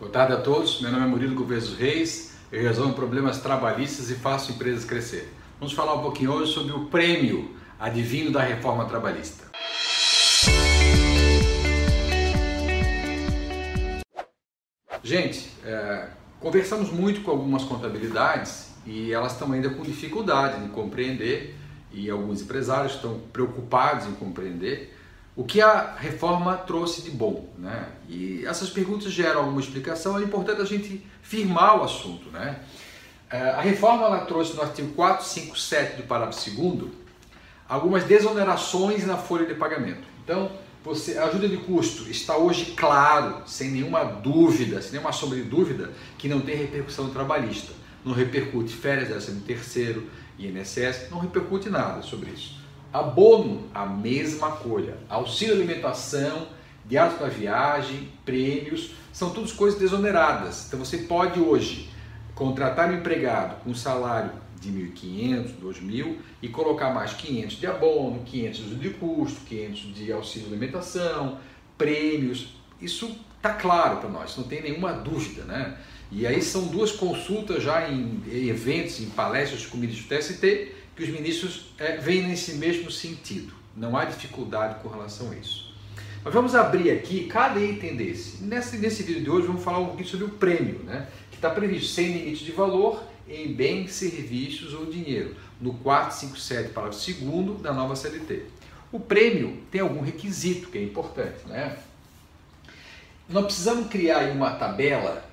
Boa tarde a todos, meu nome é Murilo Gouveia Reis, eu resolvo problemas trabalhistas e faço empresas crescer. Vamos falar um pouquinho hoje sobre o prêmio advindo da reforma trabalhista. Gente, é, conversamos muito com algumas contabilidades e elas estão ainda com dificuldade de compreender e alguns empresários estão preocupados em compreender o que a reforma trouxe de bom. Né? E essas perguntas geram alguma explicação, é importante a gente firmar o assunto. Né? É, a reforma ela trouxe no artigo 457 do parágrafo 2 algumas desonerações na folha de pagamento. Então, você, a ajuda de custo está hoje claro, sem nenhuma dúvida, sem nenhuma sombra de dúvida, que não tem repercussão trabalhista. Não repercute férias, décimo terceiro, INSS, não repercute nada sobre isso. Abono, a mesma coisa. Auxílio alimentação, diários para viagem, prêmios, são todas coisas desoneradas. Então você pode hoje contratar um empregado com salário de 1.500, 2.000 e colocar mais 500 de abono, 500 de custo, 500 de auxílio alimentação, prêmios. Isso está claro para nós, não tem nenhuma dúvida, né? E aí são duas consultas já em eventos, em palestras com o ministro do TST, que os ministros é, vêm nesse mesmo sentido. Não há dificuldade com relação a isso. Mas vamos abrir aqui cada item desse. Nesse, nesse vídeo de hoje vamos falar um pouquinho sobre o prêmio, né? que está previsto sem limite de valor em bens, serviços ou dinheiro, no 457, parágrafo 2 da nova CLT. O prêmio tem algum requisito que é importante. Né? Nós precisamos criar uma tabela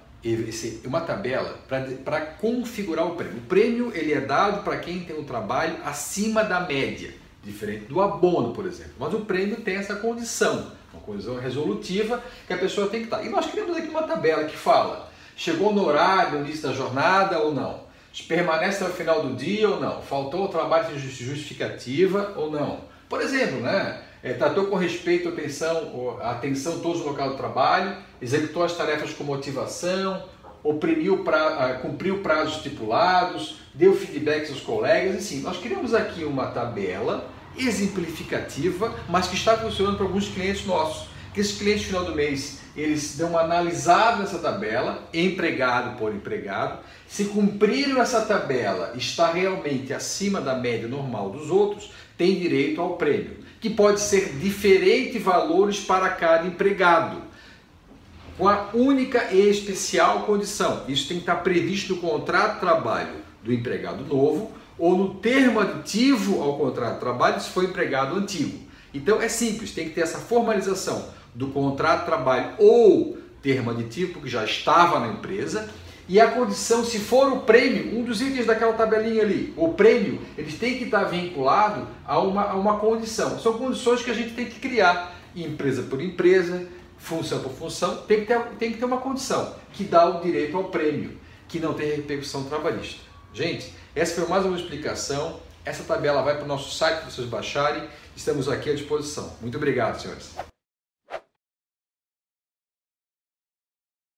uma tabela para configurar o prêmio. O prêmio ele é dado para quem tem um trabalho acima da média, diferente do abono, por exemplo. Mas o prêmio tem essa condição, uma condição resolutiva que a pessoa tem que estar. E nós criamos aqui uma tabela que fala: chegou no horário, no início da jornada ou não? Permanece até o final do dia ou não? Faltou o trabalho de justificativa ou não? Por exemplo, né? É, tratou com respeito, atenção, atenção todos no local do trabalho, executou as tarefas com motivação, oprimiu pra, cumpriu prazos estipulados, deu feedbacks aos colegas, assim, nós criamos aqui uma tabela exemplificativa, mas que está funcionando para alguns clientes nossos. Que esses clientes no final do mês, eles dão uma analisada nessa tabela, empregado por empregado. Se cumpriram essa tabela, está realmente acima da média normal dos outros, tem direito ao prêmio, que pode ser diferente valores para cada empregado, com a única e especial condição. Isso tem que estar previsto no contrato de trabalho do empregado novo ou no termo aditivo ao contrato de trabalho se for empregado antigo. Então é simples, tem que ter essa formalização do contrato de trabalho ou termo aditivo que já estava na empresa e a condição, se for o prêmio, um dos itens daquela tabelinha ali, o prêmio, eles têm que estar vinculado a uma, a uma condição. São condições que a gente tem que criar, empresa por empresa, função por função, tem que ter, tem que ter uma condição que dá o direito ao prêmio, que não tem repercussão trabalhista. Gente, essa foi mais uma explicação. Essa tabela vai para o nosso site para vocês baixarem. Estamos aqui à disposição. Muito obrigado, senhores.